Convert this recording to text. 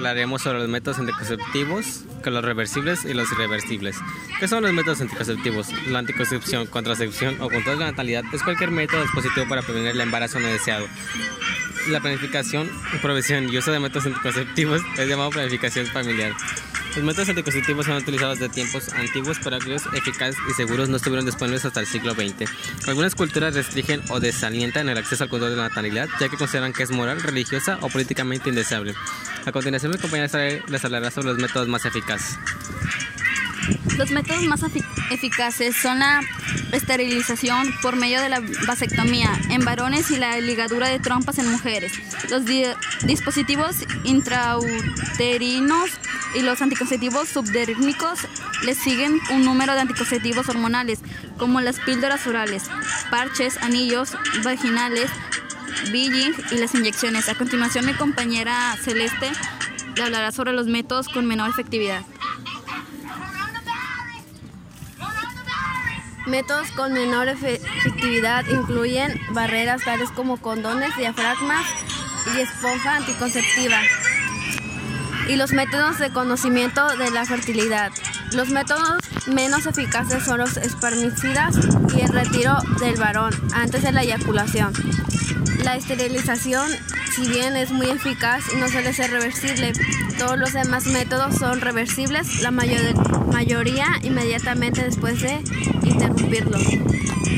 hablaremos sobre los métodos anticonceptivos, con los reversibles y los irreversibles. ¿Qué son los métodos anticonceptivos? La anticoncepción, contracepción o control de la natalidad es cualquier método dispositivo para prevenir el embarazo no deseado. La planificación, provisión y uso de métodos anticonceptivos es llamado planificación familiar. Los métodos anticonceptivos son utilizados de tiempos antiguos, pero aquellos eficaces y seguros no estuvieron disponibles hasta el siglo XX. Algunas culturas restringen o desalientan el acceso al control de la natalidad, ya que consideran que es moral, religiosa o políticamente indeseable. A continuación, mi compañera les hablará sobre los métodos más eficaces. Los métodos más eficaces son la esterilización por medio de la vasectomía en varones y la ligadura de trompas en mujeres. Los dispositivos intrauterinos y los anticonceptivos subdérmicos les siguen un número de anticonceptivos hormonales, como las píldoras orales, parches, anillos vaginales, billing y las inyecciones. A continuación, mi compañera Celeste le hablará sobre los métodos con menor efectividad. Métodos con menor efectividad incluyen barreras tales como condones, diafragmas y esponja anticonceptiva y los métodos de conocimiento de la fertilidad. Los métodos menos eficaces son los espermicidas y el retiro del varón antes de la eyaculación. La esterilización, si bien es muy eficaz, no suele ser reversible. Todos los demás métodos son reversibles, la mayoría inmediatamente después de interrumpirlo.